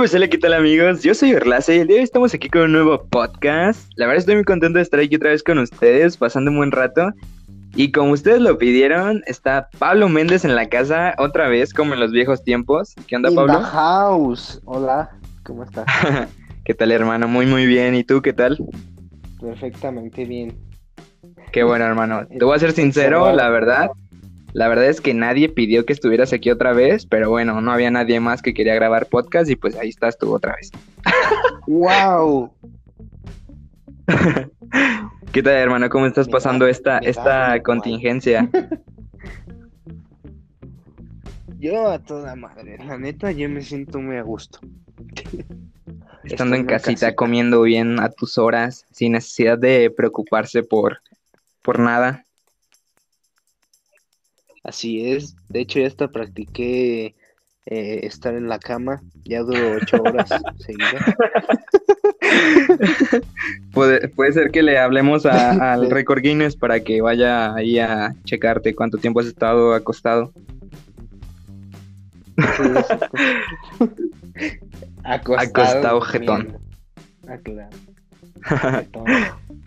pues hola, ¿qué tal amigos? Yo soy Orlace y el día de hoy estamos aquí con un nuevo podcast. La verdad estoy muy contento de estar aquí otra vez con ustedes, pasando un buen rato. Y como ustedes lo pidieron, está Pablo Méndez en la casa otra vez, como en los viejos tiempos. ¿Qué onda, In Pablo? the house. Hola, ¿cómo estás? ¿Qué tal, hermano? Muy, muy bien. ¿Y tú qué tal? Perfectamente bien. Qué bueno, hermano. Te voy a ser sincero, la verdad. La verdad es que nadie pidió que estuvieras aquí otra vez, pero bueno, no había nadie más que quería grabar podcast y pues ahí estás tú otra vez. ¡Wow! ¿Qué tal, hermano? ¿Cómo estás Me pasando da- esta, esta contingencia? Yo a toda madre, la neta, yo me siento muy a gusto. Estando en Estando en casita, casita. comiendo bien a tus horas, sin necesidad de preocuparse por, por nada. Así es. De hecho, ya hasta practiqué eh, estar en la cama. Ya duró ocho horas seguidas. Puede, puede ser que le hablemos a- al Record Guinness para que vaya ahí a checarte cuánto tiempo has estado acostado. Acostado. Acostado, jetón. Ah, claro. Jetón.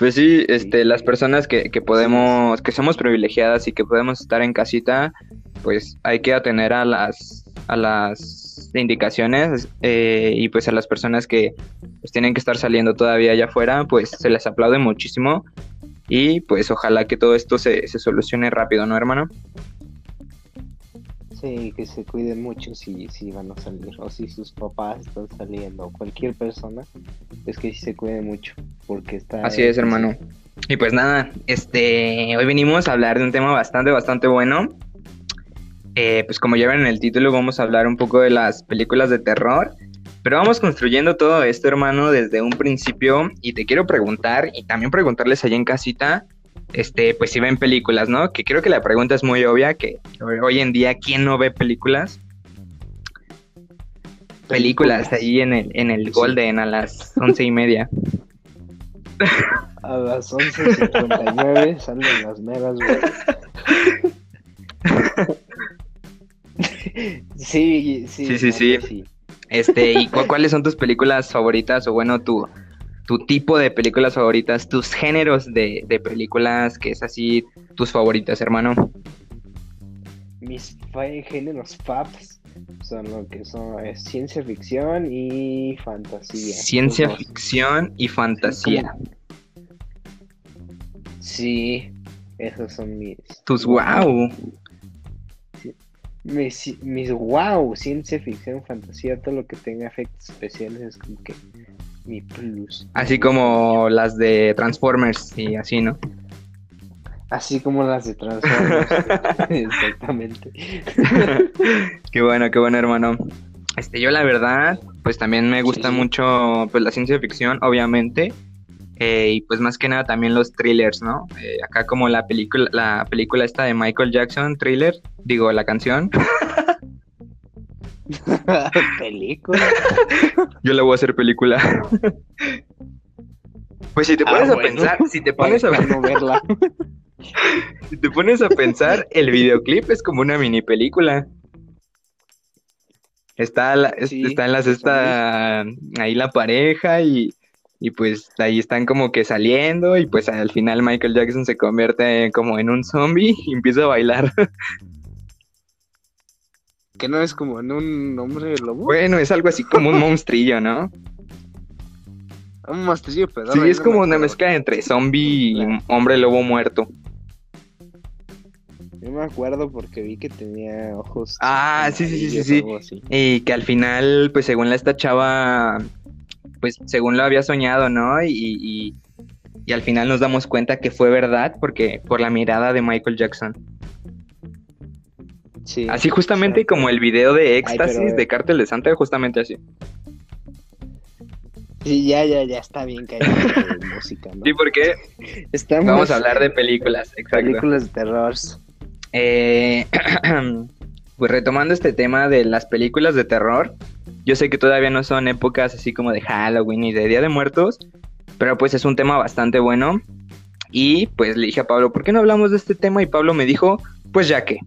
Pues sí, este, las personas que, que podemos, que somos privilegiadas y que podemos estar en casita, pues hay que atender a las, a las indicaciones eh, y pues a las personas que pues, tienen que estar saliendo todavía allá afuera, pues se les aplaude muchísimo y pues ojalá que todo esto se, se solucione rápido, ¿no, hermano? Sí, que se cuiden mucho si, si van a salir, o si sus papás están saliendo, o cualquier persona, es que sí se cuide mucho, porque está... Así es, hermano. Y pues nada, este, hoy venimos a hablar de un tema bastante, bastante bueno. Eh, pues como ya ven en el título, vamos a hablar un poco de las películas de terror. Pero vamos construyendo todo esto, hermano, desde un principio. Y te quiero preguntar, y también preguntarles allá en casita, este, pues si ven películas, ¿no? Que creo que la pregunta es muy obvia, que hoy en día, ¿quién no ve películas? Películas ahí en el, en el Sí. Golden a las once y media. A las 11.59 salen las meras, güey. Sí, sí, Sí, sí, sí. sí. Este, ¿y cu- cuáles son tus películas favoritas? O bueno, tu, tu tipo de películas favoritas, tus géneros de, de películas, que es así, tus favoritas, hermano. Mis géneros faps son lo que son ciencia ficción y fantasía. Ciencia ficción y fantasía. Sí, esos son mis. Tus wow. Mis, mis wow, ciencia ficción, fantasía, todo lo que tenga efectos especiales es como que mi plus. Así como las de Transformers y así, ¿no? Así como las de Transformers. Exactamente. qué bueno, qué bueno, hermano. Este, yo la verdad, pues también me gusta Sí. mucho pues la ciencia ficción, obviamente. Eh, y pues más que nada también los thrillers, ¿no? Eh, acá como la película, la película esta de Michael Jackson, thriller, digo, la canción. Película. Yo la voy a hacer película. Pues si te Ah, pones a pensar, si te pones a, verla. si te pones a pensar, el videoclip es como una mini película. Está, la- Sí, está en las esta ahí la pareja y, y pues ahí están como que saliendo y pues al final Michael Jackson se convierte como en un zombie y empieza a bailar. Que no es como en un hombre lobo. Bueno, es algo así como un monstrillo, ¿no? Un mastrillo pedorro. Sí, es no como me una mezcla entre zombie y hombre lobo muerto. Yo me acuerdo porque vi que tenía ojos. Ah, sí, sí, sí, sí, sí. Y que al final, pues según la esta chava, pues según lo había soñado, ¿no? Y, y, y al final nos damos cuenta que fue verdad porque por la mirada de Michael Jackson. Sí, Así justamente como el video de Éxtasis pero- de Cártel de Santa, justamente así. Sí, ya, ya, ya está bien de música, ¿no? Sí, porque Estamos vamos a hablar de películas, exacto. películas de terror. Eh, pues retomando este tema de las películas de terror, yo sé que todavía no son épocas así como de Halloween y de Día de Muertos, pero pues es un tema bastante bueno. Y pues le dije a Pablo, ¿por qué no hablamos de este tema? Y Pablo me dijo, pues ya que.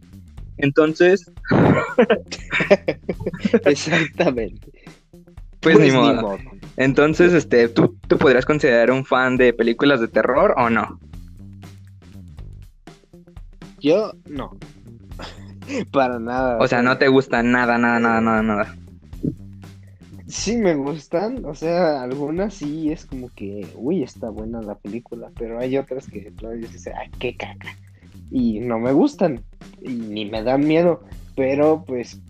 Entonces, Exactamente. Pues, ni, modo. Entonces, este, ¿tú, ¿tú podrías considerar un fan de películas de terror o no? Yo no. Para nada. O sea, no te gusta nada, nada, nada, nada, nada. Sí me gustan, o sea, algunas sí es como que, uy, está buena la película, pero hay otras que dices, ay, qué caca. Y no me gustan, y ni me dan miedo, pero pues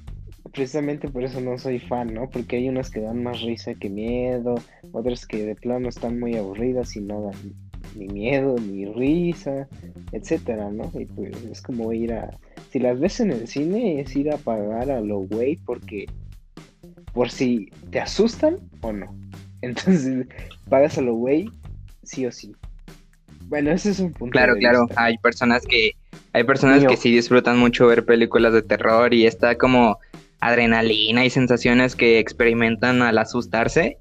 precisamente por eso no soy fan, ¿no? Porque hay unas que dan más risa que miedo, otras que de plano están muy aburridas y no dan ni miedo, ni risa, etcétera, ¿no? Y pues es como ir a, si las ves en el cine, es ir a pagar a lo güey porque por si te asustan o no. Entonces, pagas a lo güey, sí o sí. Bueno, ese es un punto. Claro, claro. Hay personas que, hay personas que sí disfrutan mucho ver películas de terror y está como adrenalina y sensaciones que experimentan al asustarse.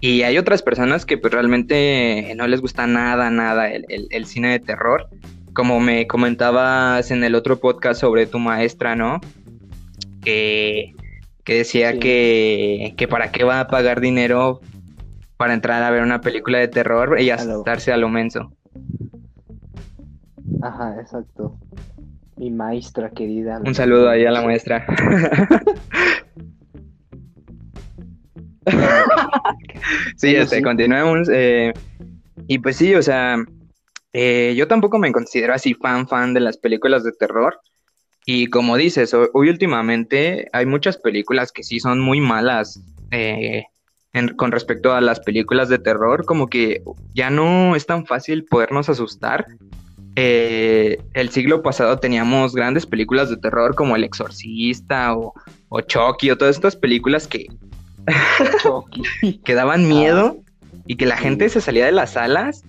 Y hay otras personas que pues realmente no les gusta nada, nada el, el cine de terror. Como me comentabas en el otro podcast sobre tu maestra, ¿no? Que que decía que, que para qué va a pagar dinero para entrar a ver una película de terror y asustarse a lo menso. Ajá, exacto. Mi maestra querida. Un saludo ahí a la maestra. sí, este, continuemos. Eh, y pues sí, o sea, eh, yo tampoco me considero así fan, fan de las películas de terror. Y como dices, hoy últimamente hay muchas películas que sí son muy malas eh, con respecto a las películas de terror, como que ya no es tan fácil podernos asustar. Eh, el siglo pasado teníamos grandes películas de terror como El Exorcista o, o Chucky o todas estas películas que, que daban miedo y que la gente se salía de las salas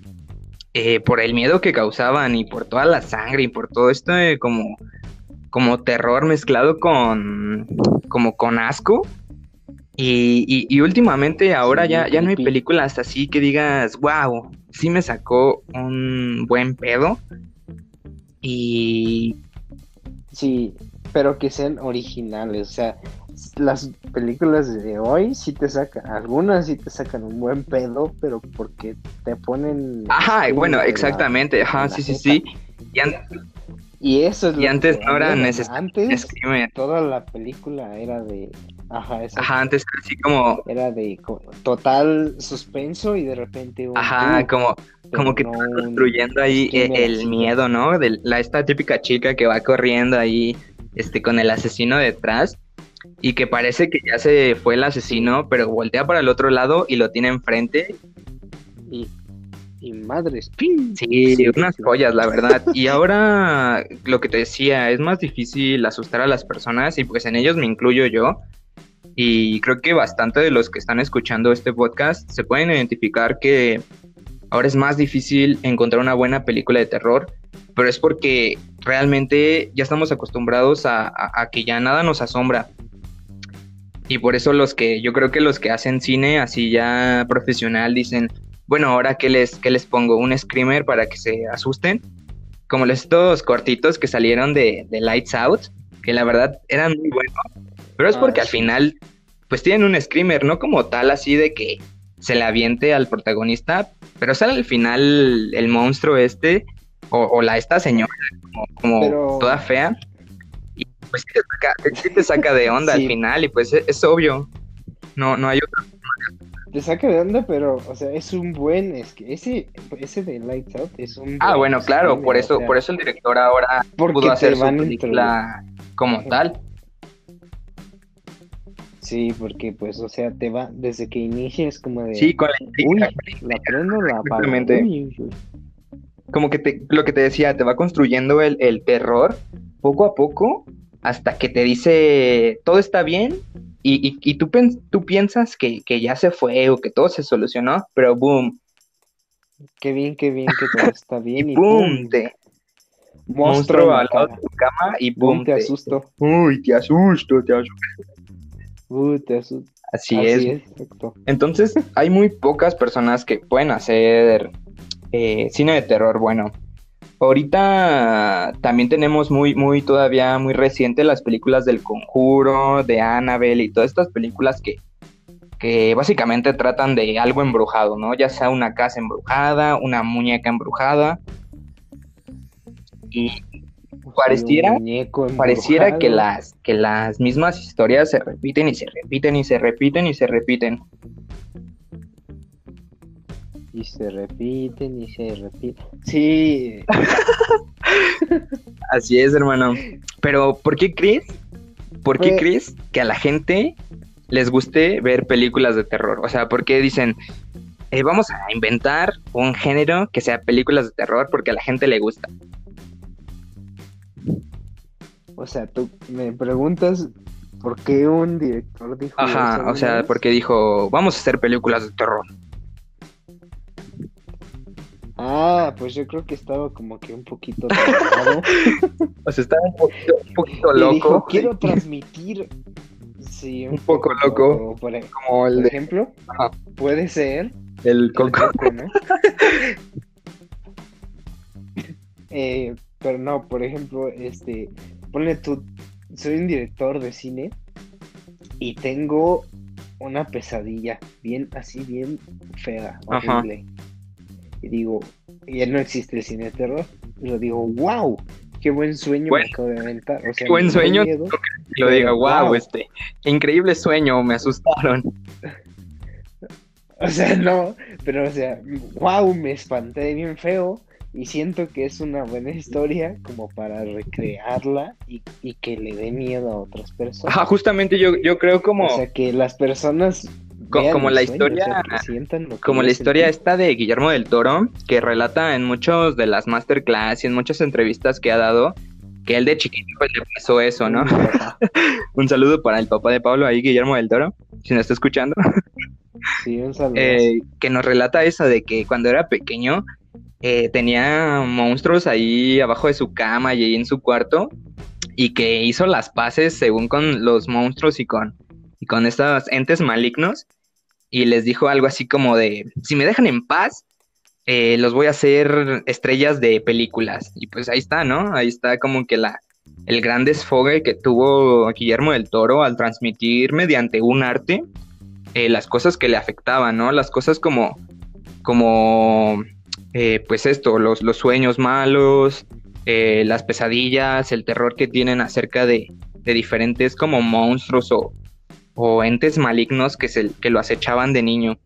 eh, por el miedo que causaban y por toda la sangre y por todo esto como como terror mezclado con como con asco. Y, y, últimamente ahora ya, ya no hay películas así que digas, wow, sí me sacó un buen pedo. Y... Sí, pero que sean originales. O sea, las películas de hoy sí te sacan, algunas sí te sacan un buen pedo, pero porque te ponen... Ajá, bueno, exactamente, ajá, sí, sí, sí. Y eso es y antes no era necesario. Antes toda la película era de. Ajá, Ajá, antes así como. Era de total suspenso y de repente. Un Ajá, como, como que construyendo ahí el, miedo, ¿no? De la, esta típica chica que va corriendo ahí este, con el asesino detrás y que parece que ya se fue el asesino, pero voltea para el otro lado y lo tiene enfrente. Y y madres. Sí, unas joyas, la verdad. Y ahora lo que te decía, es más difícil asustar a las personas y pues en ellos me incluyo yo. Y creo que bastante de los que están escuchando este podcast se pueden identificar que ahora es más difícil encontrar una buena película de terror, pero es porque realmente ya estamos acostumbrados a, a que ya nada nos asombra. Y por eso los que, yo creo que los que hacen cine así ya profesional dicen, bueno, ahora que les, que les pongo un screamer para que se asusten, como los estos cortitos que salieron de, Lights Out, que la verdad eran muy buenos, pero es porque ah, al final, pues tienen un screamer, no como tal así de que se le aviente al protagonista, pero sale al final el monstruo este, o, la esta señora, como, toda fea, y pues sí te saca, de onda al final, y pues es, es obvio, no, no hay otra te saca de onda, pero, o sea, es un buen, es que ese, ese de Lights Out es un Ah, bueno, claro, por eso, por eso el director ahora pudo hacer su película como tal. Sí, porque pues, o sea, te va, desde que inicia es como de... Sí, con la Uy, la prendo, la apago. Como que te, lo que te decía, te va construyendo el, el terror poco a poco hasta que te dice, todo está bien, y, y, tú, tú piensas que, ya se fue o que todo se solucionó, pero boom. Qué bien, qué bien, que todo está bien. y, boom, te monstruo al lado de tu cama y boom, te, asusto. Uy, te asusto, te asusto. Uy, te asusto. Así, es. Entonces, hay muy pocas personas que pueden hacer eh, cine de terror bueno. Ahorita también tenemos muy, muy todavía muy reciente las películas del Conjuro, de Annabelle y todas estas películas que, que básicamente tratan de algo embrujado, ¿no? Ya sea una casa embrujada, una muñeca embrujada. Y pareciera, pareciera que las, que las mismas historias se repiten y se repiten y se repiten y se repiten. Y se repiten y se repiten. Sí. Así es, hermano. Pero, ¿por qué crees? ¿Por qué pues crees que a la gente les guste ver películas de terror? O sea, ¿por qué dicen, eh, vamos a inventar un género que sea películas de terror porque a la gente le gusta? O sea, tú me preguntas por qué un director dijo. Ajá, o sea, porque dijo, vamos a hacer películas de terror. Ah, pues yo creo que estaba como que un poquito o sea, estaba un poquito, loco. Dijo, quiero transmitir. Sí, un, poco, loco. Por, como el ejemplo, puede ser. El coco. eh, pero no, por ejemplo, este, ponle tú, soy un director de cine y tengo una pesadilla, bien, así, bien fea, horrible. Y digo, ya no existe el cine de terror. Y lo digo, wow, qué buen sueño me acabo de aventar. qué buen sueño. lo diga, wow, este, increíble sueño, me asustaron. O sea, no, pero o sea, wow, me espanté bien feo y siento que es una buena historia como para recrearla y, que le dé miedo a otras personas. Ajá, justamente yo, yo creo como... O sea, que las personas... como la historia... como la historia esta de Guillermo del Toro, que relata en muchos de las masterclass y en muchas entrevistas que ha dado, que él de chiquito pues, le pasó eso, ¿no? un saludo para el papá de Pablo ahí, Guillermo del Toro, si nos está escuchando. sí, un saludo. Eh, que nos relata eso de que cuando era pequeño eh, tenía monstruos ahí abajo de su cama y ahí en su cuarto y que hizo las paces según con los monstruos y con, y con estos entes malignos y les dijo algo así como de, si me dejan en paz, eh, los voy a hacer estrellas de películas. Y pues ahí está, ¿no? Ahí está como que la, el gran desfogue que tuvo Guillermo del Toro al transmitir mediante un arte eh, las cosas que le afectaban, ¿no? Las cosas como, como eh, pues esto, los, los sueños malos, las pesadillas, el terror que tienen acerca de, diferentes como monstruos o, entes malignos que, se, que lo acechaban de niño.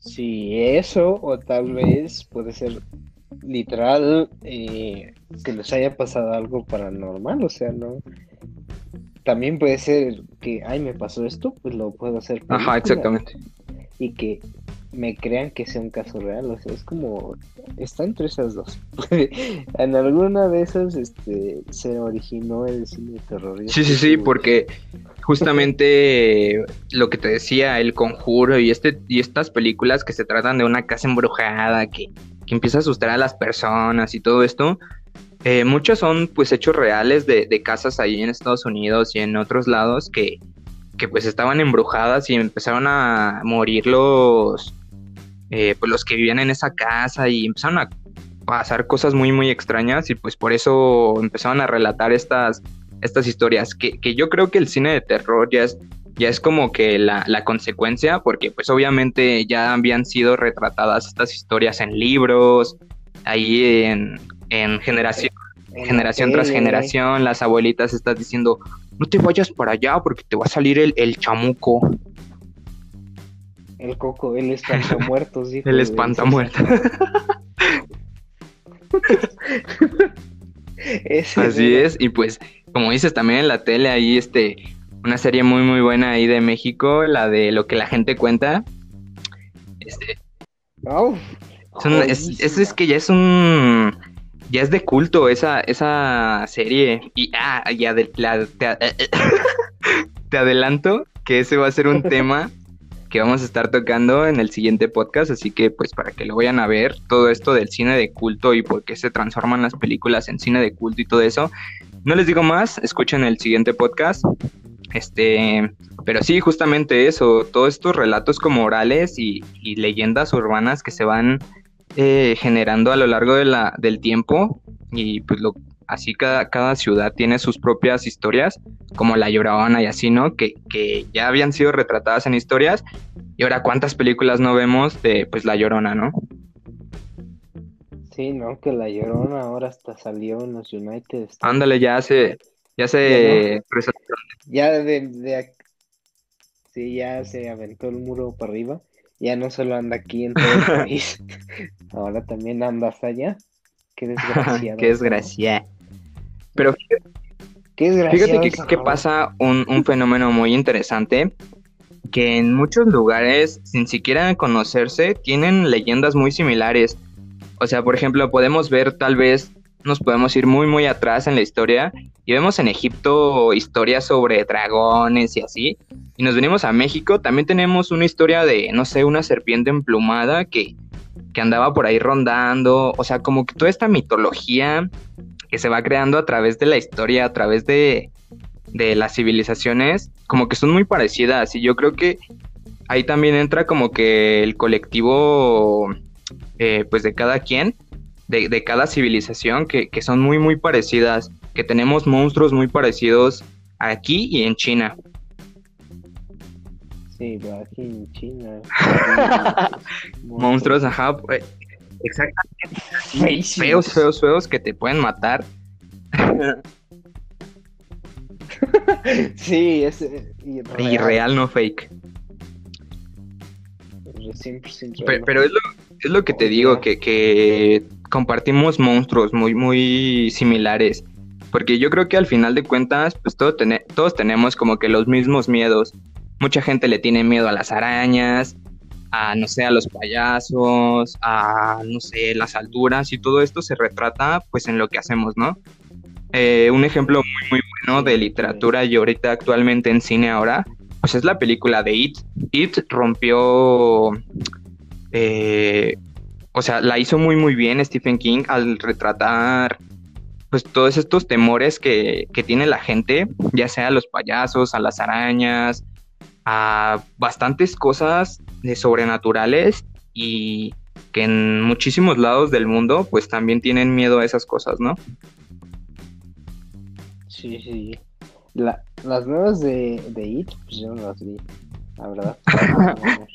Sí, eso, o tal vez puede ser literal eh, que les haya pasado algo paranormal, o sea, no. También puede ser que, ay, me pasó esto, pues lo puedo hacer. Ajá, exactamente. Y que me crean que sea un caso real, o sea, es como, está entre esas dos. en alguna de esas este, se originó el cine terrorista. Sí, sí, sí, porque justamente lo que te decía, El Conjuro y, este, y estas películas que se tratan de una casa embrujada que, que empieza a asustar a las personas y todo esto, eh, muchos son pues hechos reales de, de casas ahí en Estados Unidos y en otros lados que, que pues estaban embrujadas y empezaron a morir los eh, pues los que vivían en esa casa y empezaron a pasar cosas muy muy extrañas y pues por eso empezaron a relatar estas, estas historias que, yo creo que el cine de terror ya es, ya es como que la, consecuencia porque pues obviamente ya habían sido retratadas estas historias en libros, ahí en, generación, generación tras generación, las abuelitas están diciendo, no te vayas para allá porque te va a salir el, el chamuco. El coco, el espantamuertos, dijo. El espantamuertos. Así es, y pues, como dices también en la tele, ahí este, una serie muy muy buena ahí de México, la de lo que la gente cuenta. Este. es, es, que ya es un ya es de culto esa, esa serie. Y ah, ya te, te adelanto que ese va a ser un tema que vamos a estar tocando en el siguiente podcast, así que pues para que lo vayan a ver, todo esto del cine de culto y por qué se transforman las películas en cine de culto y todo eso. No les digo más, escuchen el siguiente podcast. Este, pero sí, justamente eso, todos estos relatos como orales y, leyendas urbanas que se van eh, generando a lo largo de la, del tiempo y pues lo, así cada, cada ciudad tiene sus propias historias, como La Llorona y así, ¿no? Que, que ya habían sido retratadas en historias, y ahora cuántas películas no vemos de pues La Llorona, ¿no? Sí, no, que La Llorona ahora hasta salió en los United. Ándale, ya se, ya se Ya de, de, sí, ya se aventó el muro para arriba. Ya no solo anda aquí en todo el país, ahora también anda hasta allá. Qué desgraciado. Qué desgracia. Pero fíjate que, que pasa un, un fenómeno muy interesante que en muchos lugares, sin siquiera conocerse, tienen leyendas muy similares. O sea, por ejemplo, podemos ver tal vez, nos podemos ir muy, muy atrás en la historia y vemos en Egipto historias sobre dragones y así. Y nos venimos a México, también tenemos una historia de, no sé, una serpiente emplumada que, que andaba por ahí rondando. O sea, como que toda esta mitología que se va creando a través de la historia, a través de, de las civilizaciones, como que son muy parecidas. Y yo creo que ahí también entra como que el colectivo, eh, pues de cada quien, de, de cada civilización, que, que, son muy, muy parecidas, que tenemos monstruos muy parecidos aquí y en China. Sí, pero aquí en China. monstruos, ajá. Exactamente. Feos, feos, feos que te pueden matar. sí, es irreal. no fake. pero, es, lo, es lo que te digo, que, que compartimos monstruos muy, muy similares. Porque yo creo que al final de cuentas, pues todo todos tenemos como que los mismos miedos. Mucha gente le tiene miedo a las arañas, a, no sé, a los payasos, a, no sé, las alturas y todo esto se retrata pues en lo que hacemos, ¿no? Eh, un ejemplo muy, muy bueno de literatura y ahorita actualmente en cine ahora, pues es la película de It. It rompió, eh, o sea, la hizo muy, muy bien Stephen King al retratar pues todos estos temores que, que tiene la gente, ya sea a los payasos, a las arañas, a bastantes cosas de sobrenaturales y que en muchísimos lados del mundo pues también tienen miedo a esas cosas, ¿no? Sí, sí. las nuevas de, de It, pues yo no las vi, la verdad.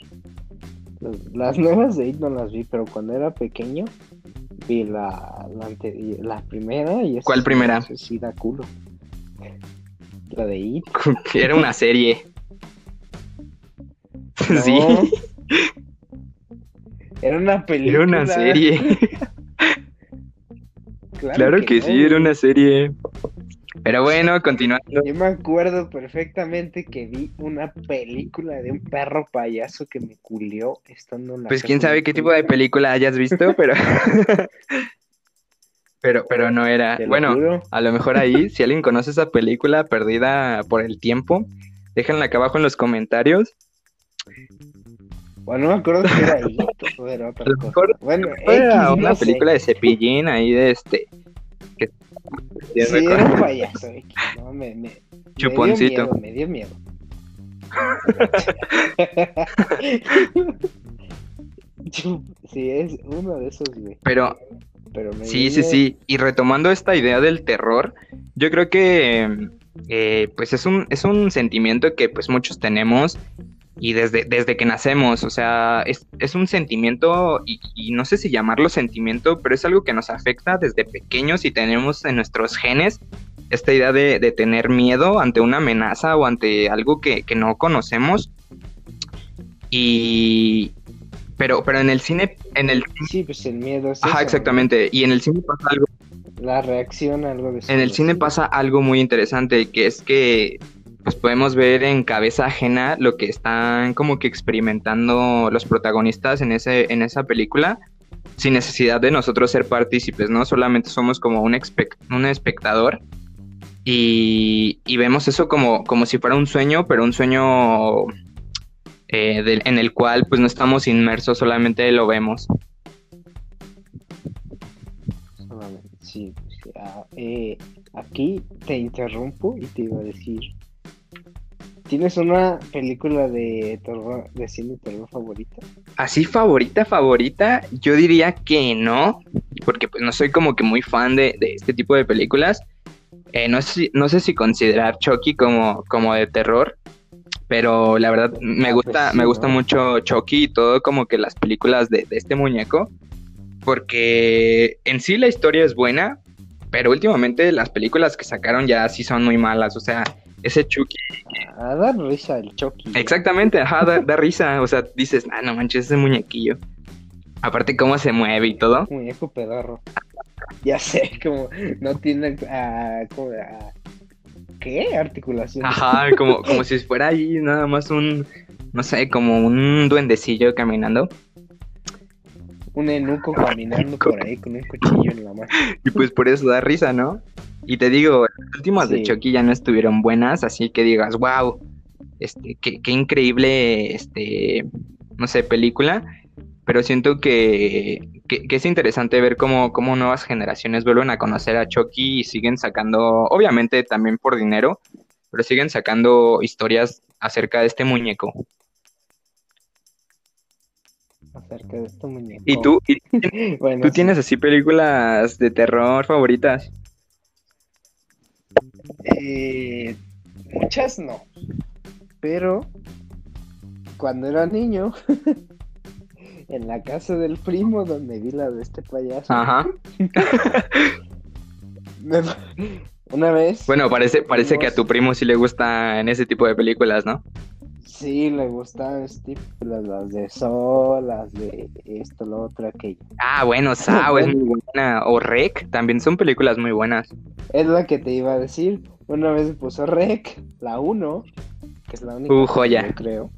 las, nuevas de It no las vi, pero cuando era pequeño vi la, la, primera y ¿Cuál primera? Sí, da culo. La de It. Era una serie. Sí. Era una película. Era una serie. claro, que, sí, era una serie. Pero bueno, continuando. Yo me acuerdo perfectamente que vi una película de un perro payaso que me culió estando en la Pues quién sabe qué tipo de película hayas visto, pero pero pero no era. Bueno, a lo mejor ahí si alguien conoce esa película perdida por el tiempo, déjenla acá abajo en los comentarios. Bueno, no me acuerdo si era ahí o era otra cosa. Bueno, era una película de cepillín ahí de este Sí, era un payaso, no, me, me, Chuponcito. Me dio miedo. sí, es uno de esos, güey. Pero, Pero sí, sí, sí. Y retomando esta idea del terror, yo creo que eh, pues es un, es un sentimiento que pues muchos tenemos y desde, desde que nacemos, o sea, es, es un sentimiento, y, no sé si llamarlo sentimiento, pero es algo que nos afecta desde pequeños y tenemos en nuestros genes esta idea de, de tener miedo ante una amenaza o ante algo que, que no conocemos. Y, pero, pero en el cine, en el sí, pues el miedo. Ajá, exactamente. Y en el cine pasa algo. La reacción a algo de En el cine pasa algo muy interesante, que es que pues podemos ver en cabeza ajena lo que están como que experimentando los protagonistas en, ese, en esa película sin necesidad de nosotros ser partícipes, ¿no? Solamente somos como un, un espectador y, vemos eso como, como si fuera un sueño, pero un sueño eh, en el cual pues no estamos inmersos, solamente lo vemos. Sí, ah, eh, aquí te interrumpo y te iba a decir ¿Tienes una película de terror, de cine terror favorita? Así favorita, favorita, yo diría que no, porque pues no soy como que muy fan de, de este tipo de películas. Eh, no, sé si, no sé si considerar Chucky como, como de terror, pero la verdad me Ah, gusta, pues sí, me gusta ¿no? mucho Chucky y todo como que las películas de, de este muñeco, porque en sí la historia es buena, pero últimamente las películas que sacaron ya sí son muy malas, o sea, ese Chucky, A dar risa el Chucky. exactamente, ajá, da, da risa, o sea, dices, ah, no manches, ese muñequillo. Aparte cómo se mueve y todo. Muñeco pedorro. Ya sé, como no tiene ah, como, ah, ¿qué? Articulación. Ajá, como, como si fuera ahí nada más un, no sé, como un duendecillo caminando. Un enuco caminando por ahí con un cuchillo en la mano. Y pues por eso da risa, ¿no? Y te digo, las últimas de. Chucky ya no estuvieron buenas, así que digas, wow, este, qué, qué increíble, este, no sé, película. Pero siento que, que, que es interesante ver cómo, cómo nuevas generaciones vuelven a conocer a Chucky y siguen sacando, obviamente también por dinero, pero siguen sacando historias acerca de este muñeco. Acerca de este muñeco. ¿Y tú, y Bueno, tú sí. tienes así películas de terror favoritas? Eh, muchas no. Pero cuando era niño, en la casa del primo donde vi la de este payaso, Ajá. me- una vez. Bueno, parece, parece que a tu primo sí le gustan ese tipo de películas, ¿no? Sí, le gustaban las, las de Sol, las de esto, lo otro, aquello. Ah, bueno, Sao es muy buena. O Rec, también son películas muy buenas. Es la que te iba a decir. Una vez puso Rec, la 1, que es la única Uh, que joya. yo creo.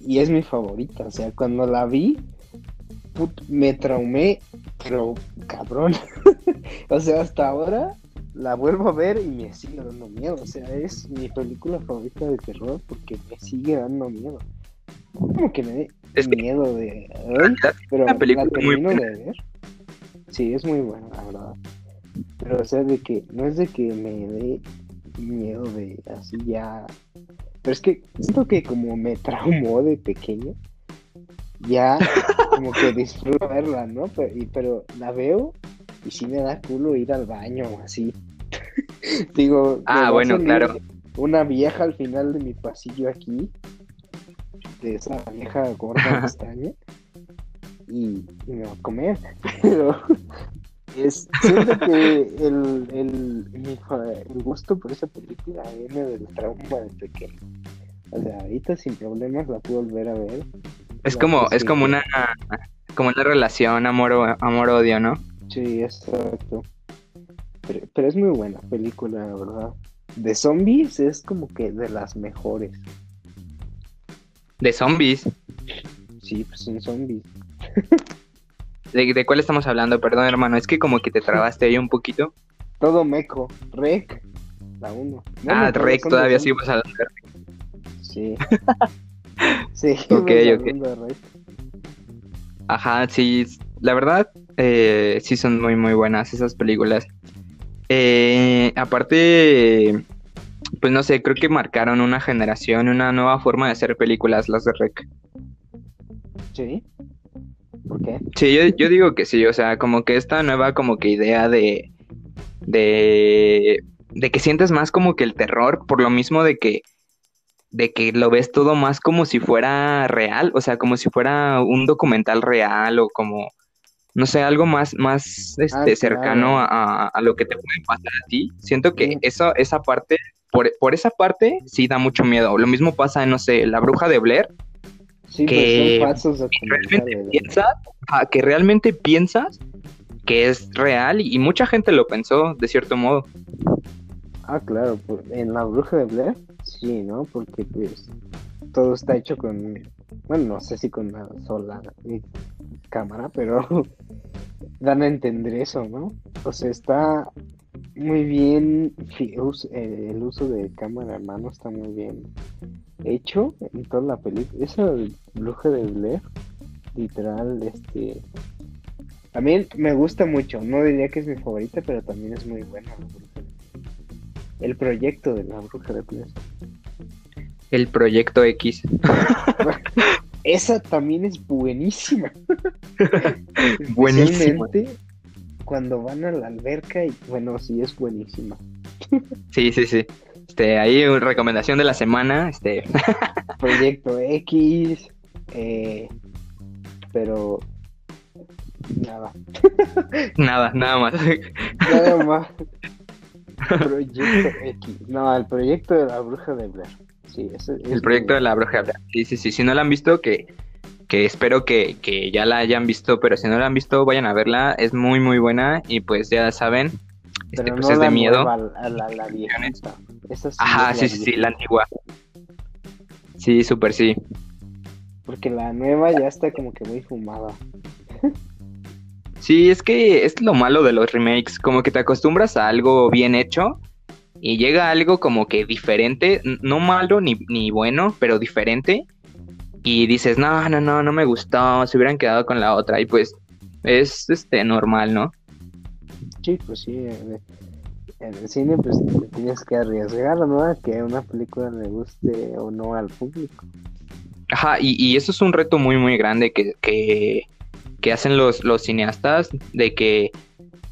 Y es mi favorita. O sea, cuando la vi, put- me traumé, pero cabrón. o sea, hasta ahora la vuelvo a ver y me sigue dando miedo. O sea, es mi película favorita de terror porque me sigue dando miedo. Como que me dé miedo de. pero una película la termino de ver. Sí, es muy buena, la verdad. Pero, o sea, de que no es de que me dé miedo de así ya. Pero es que siento que como me traumó de pequeño, ya como que disfruto verla, ¿no? Pero, y- pero la veo y sí me da culo ir al baño, así. Digo, Ah, bueno, claro. Una vieja al final de mi pasillo aquí, de esa vieja gorda castaña, y, y me va a comer. Pero es, siento que el, el, mi el gusto por esa película viene del trauma de pequeño. O sea, ahorita sin problemas la puedo volver a ver. Es como, es como una, como una relación amor amor odio, ¿no? Sí, exacto. Pero, pero es muy buena película, la verdad. De zombies es como que de las mejores. De zombies. Sí, pues son zombies. ¿De, de cuál estamos hablando? Perdón, hermano, es que como que te trabaste ahí un poquito. Todo meco. Rec. La 1. ah, Rec, todavía sí vas a Sí. sí, Ok, ok. Ajá, sí, la verdad, eh, sí son muy, muy buenas esas películas. Eh, aparte, pues no sé, creo que marcaron una generación, una nueva forma de hacer películas, las de Rec. Sí. ¿Por qué? Sí, yo, yo digo que sí, o sea, como que esta nueva como que idea de, de, de que sientes más como que el terror, por lo mismo de que, de que lo ves todo más como si fuera real, o sea, como si fuera un documental real o como, no sé, algo más, más este, Ah, claro. cercano a, a lo que te puede pasar a ti. Siento que Sí. eso, esa parte, por, por esa parte, sí da mucho miedo. Lo mismo pasa en, no sé, La Bruja de Blair, Sí, Que pues son realmente piensas, ajá, que realmente piensas que es real y, y mucha gente lo pensó de cierto modo. Ah, claro, en la bruja de Blair, sí, ¿no? Porque pues todo está hecho con, bueno, no sé si con una sola eh, cámara, pero dan a entender eso, ¿no? O sea, está muy bien, eh, el uso de cámara en mano está muy bien hecho en toda la película. Esa bruja de Blair, literal, este... También me gusta mucho, no diría que es mi favorita, pero también es muy buena la bruja de. El proyecto de la bruja de Blair. El Proyecto X. Esa también es buenísima. Buenísima. Cuando van a la alberca y bueno, sí es buenísima. Sí, sí, sí. Este, ahí una recomendación de la semana, este, Proyecto X, eh, pero nada, nada, nada más. nada más. Proyecto X, no, el proyecto de la bruja de Blair. Sí, ese es El proyecto de la bruja. Sí, sí, sí. Si no la han visto, que, que espero que, que ya la hayan visto, pero si no la han visto, vayan a verla. Es muy, muy buena y pues ya saben, este, Pero pues no es la de miedo. a la. Esa sí Ajá, es sí, sí, sí, la antigua. Sí, súper sí. Porque la nueva ya está como que muy fumada. Sí, es que es lo malo de los remakes, como que te acostumbras a algo bien hecho y llega algo como que diferente, no malo ni, ni bueno, pero diferente. Y dices, no, no, no, no me gustó, se hubieran quedado con la otra. Y pues es este normal, ¿no? Sí, pues sí. En en el cine, pues te tienes que arriesgar, ¿no? A que una película le guste o no al público. Ajá, y, y eso es un reto muy, muy grande que, que, que hacen los, los cineastas, de que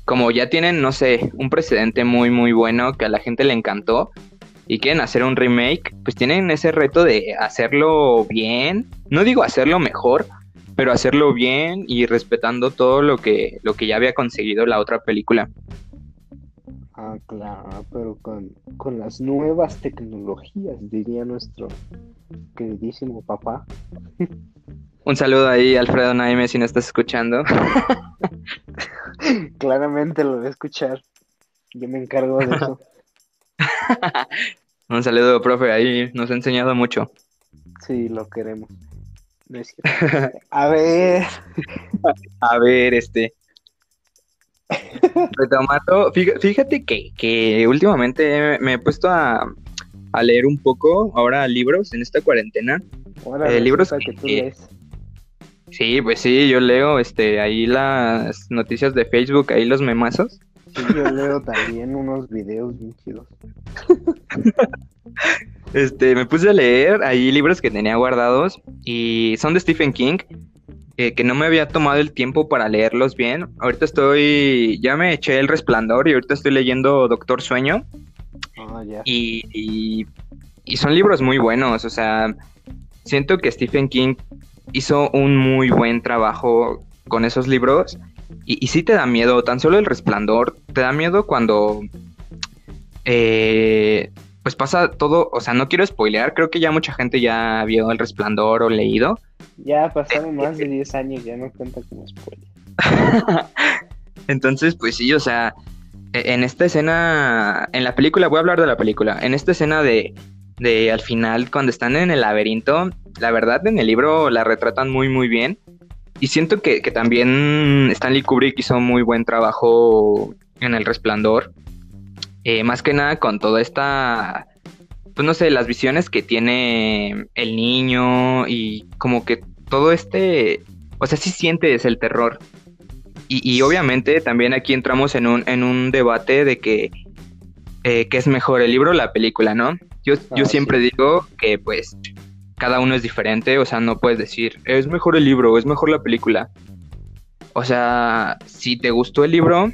como ya tienen, no sé, un precedente muy, muy bueno que a la gente le encantó y quieren hacer un remake, pues tienen ese reto de hacerlo bien, no digo hacerlo mejor, pero hacerlo bien y respetando todo lo que, lo que ya había conseguido la otra película. Ah, claro, pero con, con las nuevas tecnologías, diría nuestro queridísimo papá. Un saludo ahí, Alfredo Naime, si no estás escuchando. Claramente lo voy a escuchar. Yo me encargo de eso. Un saludo, profe, ahí nos ha enseñado mucho. Sí, lo queremos. No es. A ver, A ver, este. Retomando, fíjate, que, que últimamente me he puesto a, a leer un poco ahora libros en esta cuarentena. ahora Eh, libros resulta que tú que- lees. Sí, pues sí, yo leo este ahí las noticias de Facebook, ahí los memazos. Sí, yo leo también unos videos bien chidos. Este, me puse a leer ahí libros que tenía guardados y son de Stephen King, eh, que no me había tomado el tiempo para leerlos bien. Ahorita estoy, ya me eché El Resplandor y ahorita estoy leyendo Doctor Sueño. Ah, ya. Y, y- y son libros muy buenos, o sea, siento que Stephen King hizo un muy buen trabajo con esos libros y, y sí te da miedo, tan solo el resplandor, te da miedo cuando eh, pues pasa todo, o sea, no quiero spoilear, creo que ya mucha gente ya vio el resplandor o leído, Ya pasaron más de 10 años, ya no cuenta como spoiler. Entonces, pues sí, o sea, e- en esta escena, en la película, voy a hablar de la película, en esta escena de, de al final, cuando están en el laberinto, la verdad en el libro la retratan muy, muy bien. Y siento que, que también Stanley Kubrick hizo muy buen trabajo en El Resplandor. Eh, más que nada con toda esta, pues no sé, las visiones que tiene el niño y como que todo este, o sea, sí sientes el terror. Y, y obviamente también aquí entramos en un, en un debate de que, eh, que es mejor el libro o la película, ¿no? Yo, yo Ah, siempre digo que pues cada uno es diferente, o sea, no puedes decir, es mejor el libro es mejor la película. O sea, si te gustó el libro,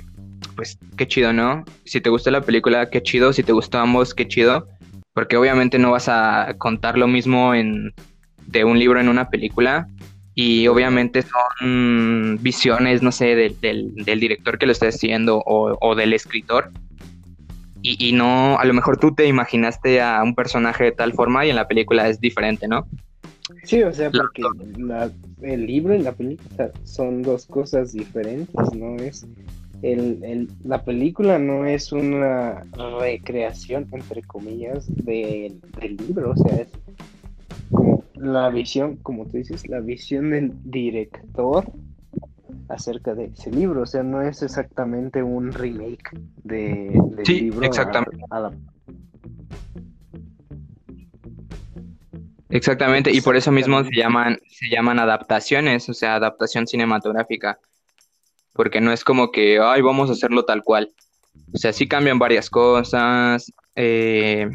pues qué chido, ¿no? Si te gustó la película, qué chido. Si te gustó ambos, qué chido. Porque obviamente no vas a contar lo mismo en, de un libro en una película. Y obviamente son visiones, no sé, del, del, del director que lo está haciendo o, o del escritor. Y, y no, a lo mejor tú te imaginaste a un personaje de tal forma y en la película es diferente, ¿no? Sí, o sea, porque la- el libro y la película son dos cosas diferentes, no es el, el- la película no es una recreación entre comillas del, del libro, o sea, es como la visión, como tú dices, la visión del director acerca de ese libro, o sea, no es exactamente un remake de, del Sí, libro exactamente. Exactamente, y por eso mismo se llaman, se llaman adaptaciones, o sea, adaptación cinematográfica, porque no es como que, ay, vamos a hacerlo tal cual. O sea, sí cambian varias cosas, eh,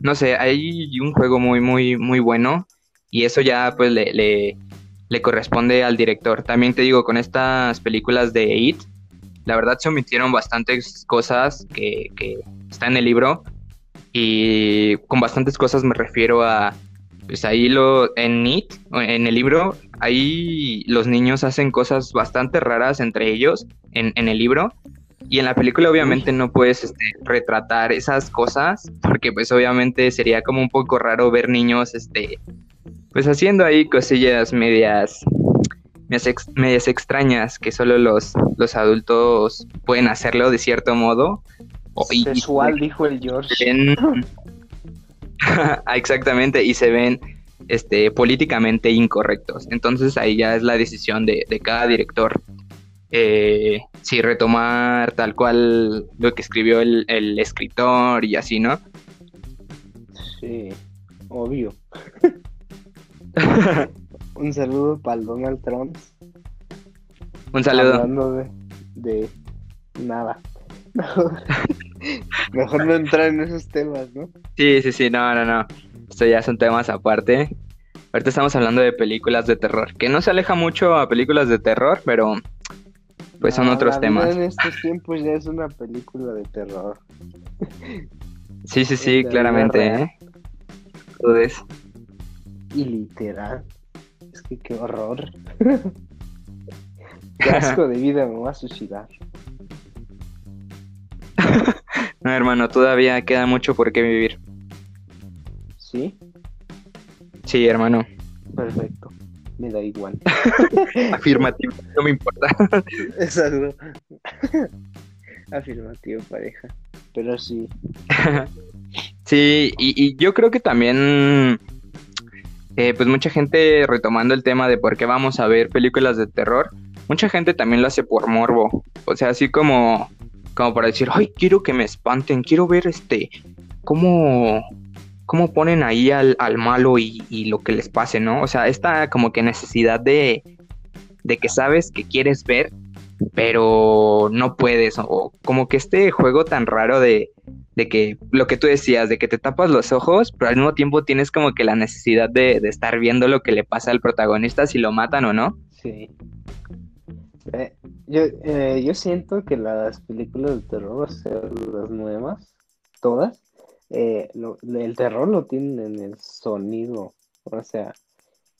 no sé, hay un juego muy, muy, muy bueno y eso ya pues le, le, le corresponde al director. También te digo, con estas películas de It, la verdad se omitieron bastantes cosas que, que está en el libro y con bastantes cosas me refiero a pues ahí lo en It, en el libro, ahí los niños hacen cosas bastante raras entre ellos en, en el libro. Y en la película obviamente no puedes este, retratar esas cosas, porque pues obviamente sería como un poco raro ver niños, este, pues haciendo ahí cosillas medias, medias, extrañas que solo los, los adultos pueden hacerlo de cierto modo. Sexual, dijo el George. Exactamente, y se ven este, políticamente incorrectos. Entonces ahí ya es la decisión de, cada director. Eh, si retomar tal cual lo que escribió el, escritor y así, ¿no? Sí, obvio. Un saludo para el Donald Trump. Un saludo. Hablando de, de nada. Mejor no entrar en esos temas, ¿no? Sí, sí, sí, no, no, no. Esto ya son temas aparte. Ahorita estamos hablando de películas de terror, que no se aleja mucho a películas de terror, pero pues son otros temas. En estos tiempos ya es una película de terror. Sí, sí, sí, claramente, ¿eh? Todo eso. Y literal. Es que qué horror. qué asco de vida me va a suicidar. no, hermano, todavía queda mucho por qué vivir. ¿Sí? Sí, hermano. Perfecto. Me da igual. Afirmativo, no me importa. Exacto. Afirmativo, pareja. Pero sí. sí, y, yo creo que también, eh, pues mucha gente retomando el tema de por qué vamos a ver películas de terror, mucha gente también lo hace por morbo. O sea, así como como para decir, ay, quiero que me espanten, quiero ver este, cómo, cómo ponen ahí al, malo y, lo que les pase, ¿no? O sea, esta como que necesidad de, de que sabes que quieres ver, pero no puedes, o como que este juego tan raro de, de que lo que tú decías, de que te tapas los ojos, pero al mismo tiempo tienes como que la necesidad de, estar viendo lo que le pasa al protagonista, si lo matan o no. Sí. Eh, yo, eh, yo siento que las películas de terror, las nuevas, todas, eh, el terror lo tienen en el sonido, o sea,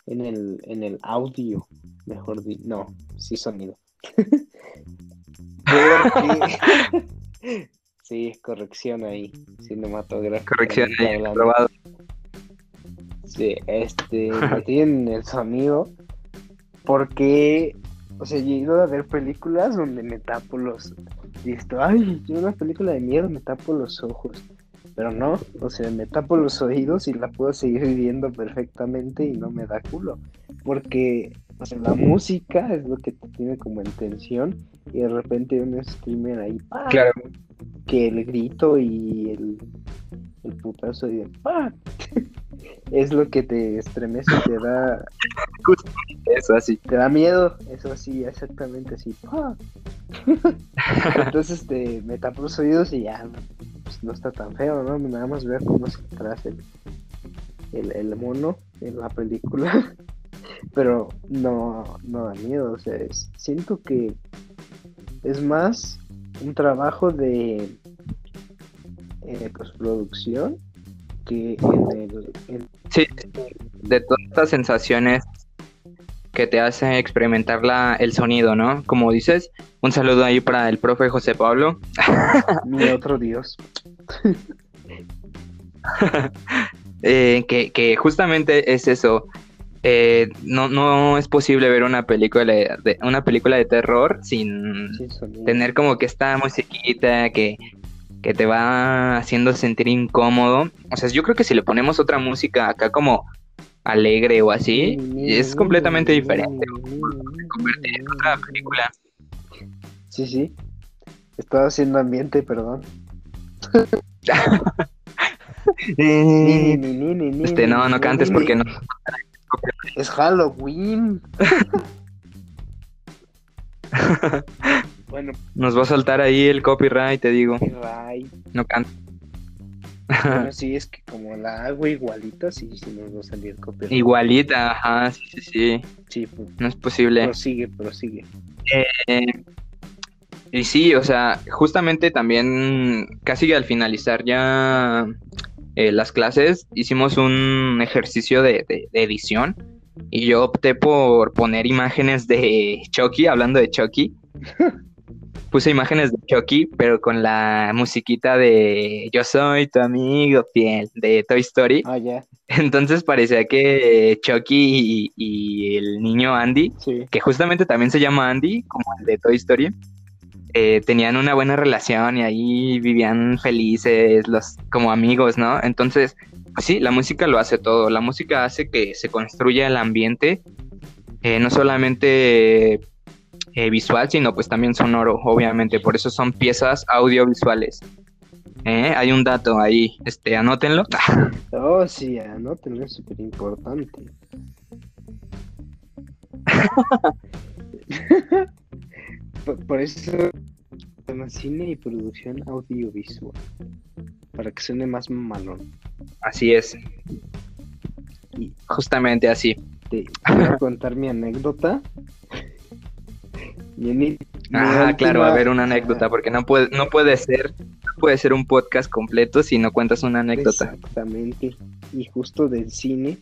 en el, en el audio, mejor dicho, no, sí sonido. sí, corrección ahí, cinematográfica. Corrección ahí, probado. Sí, este, tienen en el sonido porque o sea, yo he ido a ver películas donde me tapo los. Y esto, ay, yo una película de miedo me tapo los ojos. Pero no, o sea, me tapo los oídos y la puedo seguir viviendo perfectamente y no me da culo. Porque, la música es lo que te tiene como en tensión y de repente un screamer ahí, Claro. Que el grito y el, el putazo y el ¡pah! es lo que te estremece, te da. Eso así. Te da miedo, eso así, exactamente así. Entonces este, me tapo los oídos y ya pues, no está tan feo, ¿no? Nada más ver cómo se traza el, el, mono en la película. Pero no, no da miedo, o sea, siento que es más un trabajo de eh, postproducción que en el... Sí, de todas estas sensaciones que te hace experimentar la, el sonido, ¿no? Como dices, un saludo ahí para el profe José Pablo. Mi otro Dios. Eh, que, justamente es eso. Eh, no, no es posible ver una película de, una película de terror sin tener como que esta musiquita que, que te va haciendo sentir incómodo. O sea, yo creo que si le ponemos otra música acá como alegre o así, es completamente diferente. Convertir en otra película. Sí, sí. Estaba haciendo ambiente, perdón. este, no, no cantes porque no. Es Halloween. Bueno. Nos va a saltar ahí el copyright, te digo. No canto. Bueno, sí, es que como la hago igualita, sí, sí nos va a salir copia. Igualita, ajá, sí, sí, sí. Sí, pues, No es posible. prosigue, prosigue. Eh, y sí, o sea, justamente también casi al finalizar ya eh, las clases hicimos un ejercicio de, de- de edición y yo opté por poner imágenes de Chucky, hablando de Chucky. Puse imágenes de Chucky, pero con la musiquita de Yo soy tu amigo fiel de Toy Story. Ah, Entonces parecía que Chucky y, y el niño Andy sí. que justamente también se llama Andy, como el de Toy Story, eh, tenían una buena relación y ahí vivían felices, los, como amigos, ¿no? Entonces, pues sí, la música lo hace todo. La música hace que se construya el ambiente, eh, no solamente eh, visual, sino pues también sonoro, obviamente. Por eso son piezas audiovisuales. ¿Eh? Hay un dato ahí, este, anótenlo. Oh, sí, anótenlo, es súper importante. por, por eso llama cine y producción audiovisual. Para que suene más malón. Así es, Y justamente así. te voy a contar mi anécdota. Mi, mi Ah, claro, a ver una anécdota, porque no puede, no puede ser, no puede ser un podcast completo si no cuentas una anécdota. Exactamente. Y justo del cine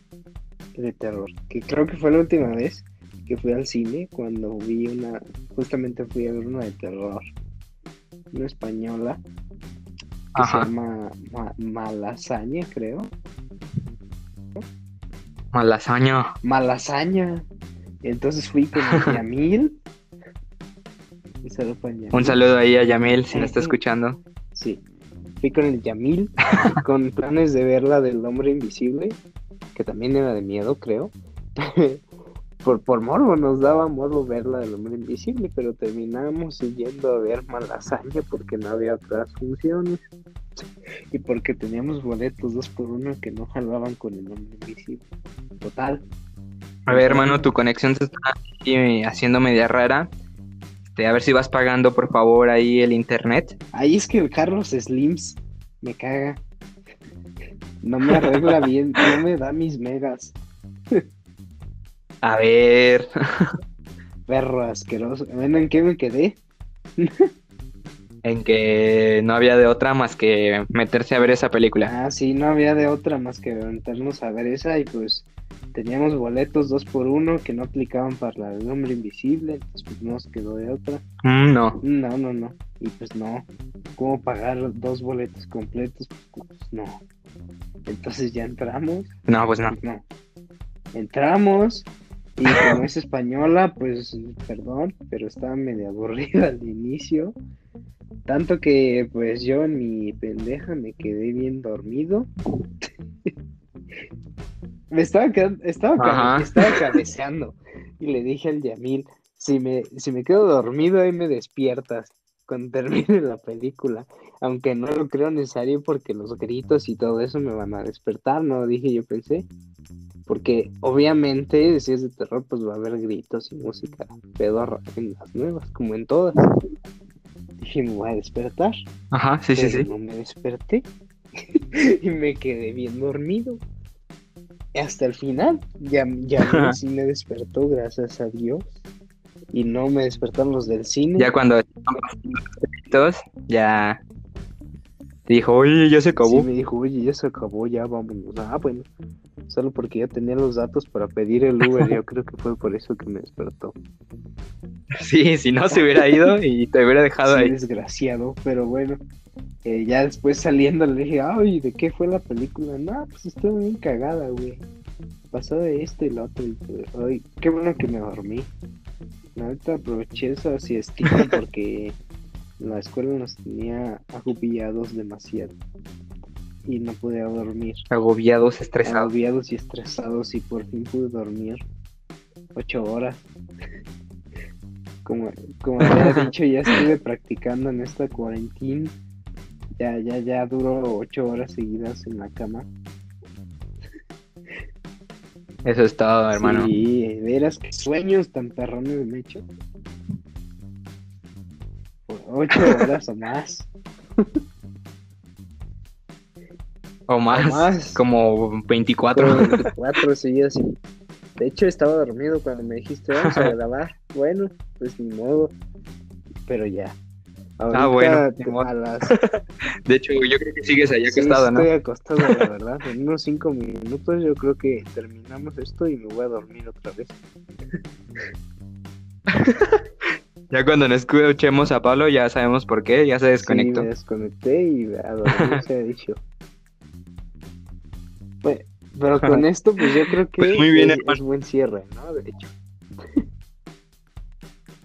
de terror. Que creo que fue la última vez que fui al cine cuando vi una. Justamente fui a ver una de terror. Una española. Que Ajá. se llama Ma- Malasaña, creo. Malasaña. Malasaña. Entonces fui con el Yamil. Yamil. Un saludo ahí a Yamil si nos está escuchando. Sí. Fui con el Yamil, con planes de ver la del hombre invisible, que también era de miedo, creo. por, por morbo, nos daba morbo ver la del hombre invisible, pero terminamos yendo a ver Malasaña porque no había otras funciones. Y porque teníamos boletos dos por uno que no jalaban con el hombre invisible. Total. A ver, hermano, tu conexión se está ahí haciendo media rara. Este, a ver si vas pagando, por favor, ahí el internet. Ahí es que el Carlos Slims me caga. No me arregla bien, no me da mis megas. A ver. Perro asqueroso. Bueno, ¿en qué me quedé? en que no había de otra más que meterse a ver esa película. Ah, sí, no había de otra más que meternos a ver esa y pues teníamos boletos dos por uno que no aplicaban para la del hombre invisible, entonces pues no nos quedó de otra. Mm, no. No, no, no. Y pues no. ¿Cómo pagar dos boletos completos? Pues, pues no. Entonces ya entramos. No, pues no. Pues no. Entramos y como es española, pues perdón, pero estaba medio aburrida al inicio. Tanto que pues yo en mi pendeja me quedé bien dormido. me estaba quedando, estaba, cabe- Ajá. estaba cabeceando y le dije al Yamil, si me, si me quedo dormido ahí me despiertas cuando termine la película. Aunque no lo creo necesario porque los gritos y todo eso me van a despertar, ¿no? Dije yo pensé. Porque obviamente si es de terror pues va a haber gritos y música pedorra en las nuevas, como en todas. Dije me voy a despertar. Ajá, sí, sí, pero sí. no me desperté. y me quedé bien dormido. Hasta el final. Ya, ya sí me despertó, gracias a Dios. Y no me despertaron los del cine. Ya cuando créditos, ya dijo, oye, ya se Sí, acabó. me dijo, oye, ya se acabó, ya vámonos. Ah, bueno. Solo porque ya tenía los datos para pedir el Uber. Yo creo que fue por eso que me despertó. Sí, si no se hubiera ido y te hubiera dejado Sí, ahí. desgraciado, pero bueno. Eh, ya después saliendo le dije, ay, ¿de qué fue la película? No, pues estuvo bien cagada, güey. Pasó de esto y lo otro. Y pues, ay, qué bueno que me dormí. Ahorita aproveché esa siestita porque la escuela nos tenía agobiados demasiado. Y no podía dormir. Agobiados, estresados. Agobiados y estresados y por fin pude dormir ocho horas. Como, como había dicho, ya estuve practicando en esta cuarentena. Ya, ya, ya duró ocho horas seguidas en la cama. Eso es todo, hermano. Sí, de veras que sueños tan perrones me he hecho. Ocho horas o más. O más, más. como 24. Como 24, sí, así. De hecho, estaba dormido cuando me dijiste, vamos a grabar. Bueno, pues ni modo. Pero ya. Ahorita, Ah, bueno, a las De hecho, yo creo que sigues ahí Sí, acostado, ¿no? estoy acostado, la verdad. En unos cinco minutos yo creo que terminamos esto y me voy a dormir otra vez. Ya cuando nos escuchemos a Pablo ya sabemos por qué, ya se desconectó. Sí, me desconecté y a dormir se ha dicho. Pues, pero con esto, pues yo creo que Pues muy bien, es, es buen cierre, ¿no? De hecho.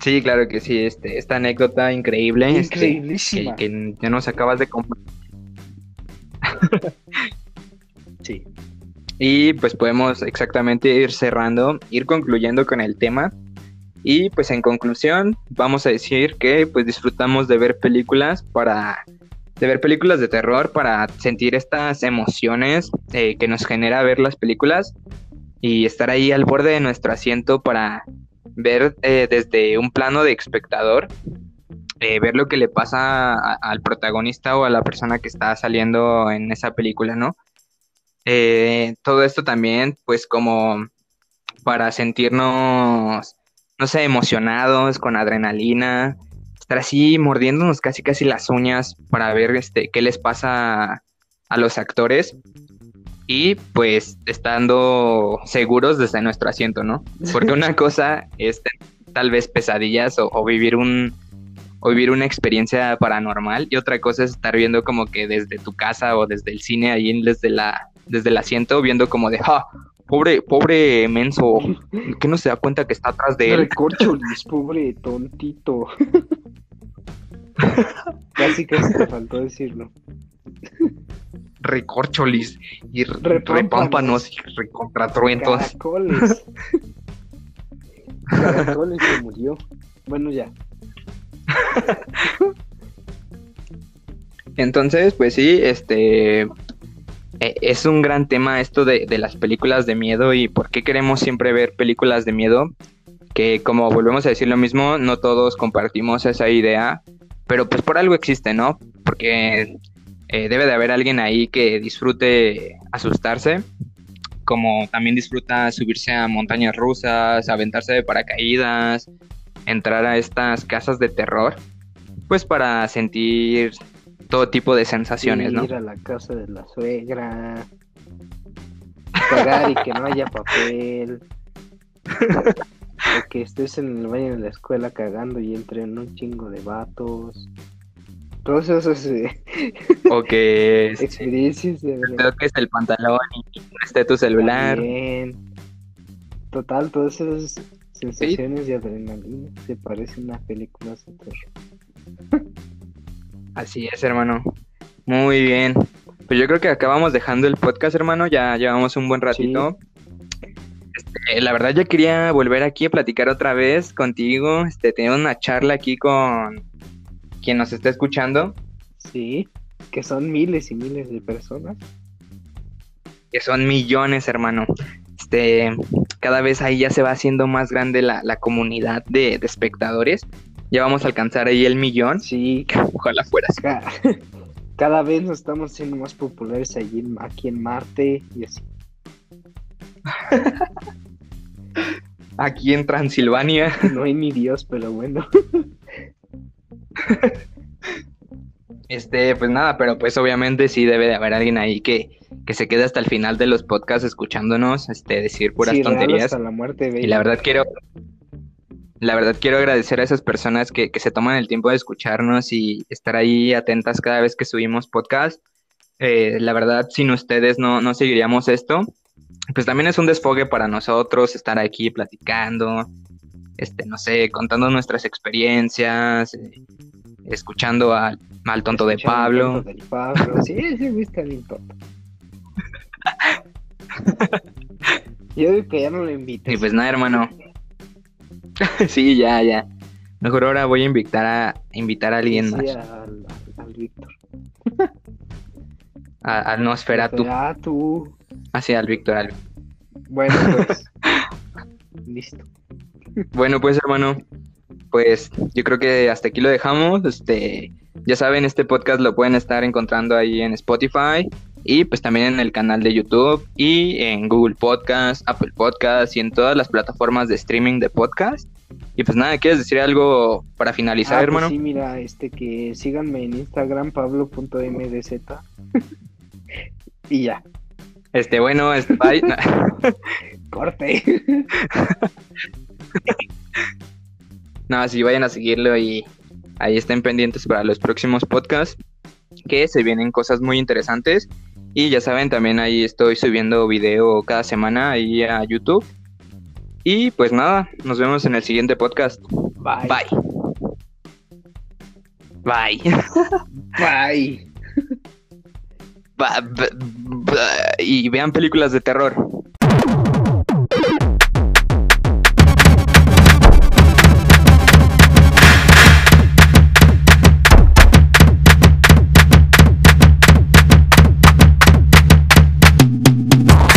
Sí, claro que sí, este, esta anécdota increíble, este, que, Increíblísima. que ya nos acabas de compartir. Sí. Y pues podemos exactamente ir cerrando, ir concluyendo con el tema. Y pues en conclusión, vamos a decir que pues disfrutamos de ver películas para de ver películas de terror para sentir estas emociones eh, que nos genera ver las películas y estar ahí al borde de nuestro asiento para ver eh, desde un plano de espectador, eh, ver lo que le pasa al protagonista o a la persona que está saliendo en esa película, ¿no? Todo esto también, pues como para sentirnos, no sé, emocionados, con adrenalina, estar así mordiéndonos casi casi las uñas para ver este qué les pasa a los actores y pues estando seguros desde nuestro asiento, ¿no? Porque una cosa es tal vez pesadillas o, o vivir un o vivir una experiencia paranormal y otra cosa es estar viendo como que desde tu casa o desde el cine ahí desde la desde el asiento viendo como de ah, pobre pobre menso que no se da cuenta que está atrás de él Recorcholis, pobre tontito. casi casi te faltó decirlo. recorcholis y Repámpanos. y recontratruentos. Caracoles. Caracoles se murió. Bueno, ya. Entonces, pues sí, este es un gran tema esto de, de las películas de miedo y por qué queremos siempre ver películas de miedo. Que como volvemos a decir lo mismo, no todos compartimos esa idea, pero pues por algo existe, ¿no? Porque eh, debe de haber alguien ahí que disfrute asustarse, como también disfruta subirse a montañas rusas, aventarse de paracaídas, entrar a estas casas de terror, pues para sentir todo tipo de sensaciones, ¿no? Ir a la casa de la suegra. Cagar y que no haya papel. O que estés en el baño de la escuela cagando y entren un chingo de vatos. Todas esas eh, O que este, experiencias de verdad. toques el pantalón y esté tu celular. También. Total, todas esas sensaciones de adrenalina. Se parece a una película de terror. Así es, hermano. Muy bien. Pues yo creo que acabamos dejando el podcast, hermano. Ya llevamos un buen ratito. Este, la verdad, ya quería volver aquí a platicar otra vez contigo. Este, tener una charla aquí con quien nos está escuchando. Sí, que son miles y miles de personas. que son millones, hermano. Este, cada vez ahí ya se va haciendo más grande la, la comunidad de, de espectadores. Ya vamos a alcanzar ahí el millón. Sí, Ojalá fuera así. cada vez nos estamos siendo más populares allí aquí en Marte y así. Aquí en Transilvania. No hay ni Dios, pero bueno. Este, pues nada, pero pues obviamente sí debe de haber alguien ahí que, que se quede hasta el final de los podcasts escuchándonos, este, decir puras Sí, tonterías. hasta la muerte, Y la verdad quiero, la verdad quiero agradecer a esas personas que, que se toman el tiempo de escucharnos y estar ahí atentas cada vez que subimos podcast. Eh, la verdad, sin ustedes no, no seguiríamos esto. Pues también es un desfogue para nosotros estar aquí platicando, este, no sé, contando nuestras experiencias, eh, escuchando al, al tonto de Pablo. tonto del Pablo. Sí, sí, viste bien tonto. Yo digo que ya no lo invites. Y pues nada, hermano. sí, ya, ya. Mejor ahora voy a invitar a invitar a alguien Sí, más. al, al- al Víctor. A, al Nosferatu. Ah, tú. Así al Víctor. al- Bueno, pues. Listo. Bueno, pues hermano, pues yo creo que hasta aquí lo dejamos. Este, ya saben, este podcast lo pueden estar encontrando ahí en Spotify, Y pues también en el canal de YouTube y en Google Podcast, Apple Podcast y en todas las plataformas de streaming de podcast. Y pues nada, ¿quieres decir algo para finalizar, Ah, pues hermano? sí, mira, este que síganme en Instagram, pablo.mdz. y ya, Este, bueno, este, bye. corte. Nada, sí, vayan a seguirlo y ahí estén pendientes para los próximos podcasts, que se vienen cosas muy interesantes. Y ya saben, también ahí estoy subiendo video cada semana ahí a YouTube. Y pues nada, nos vemos en el siguiente podcast. Bye. Bye. Bye. Bye. Ba- y vean películas de terror.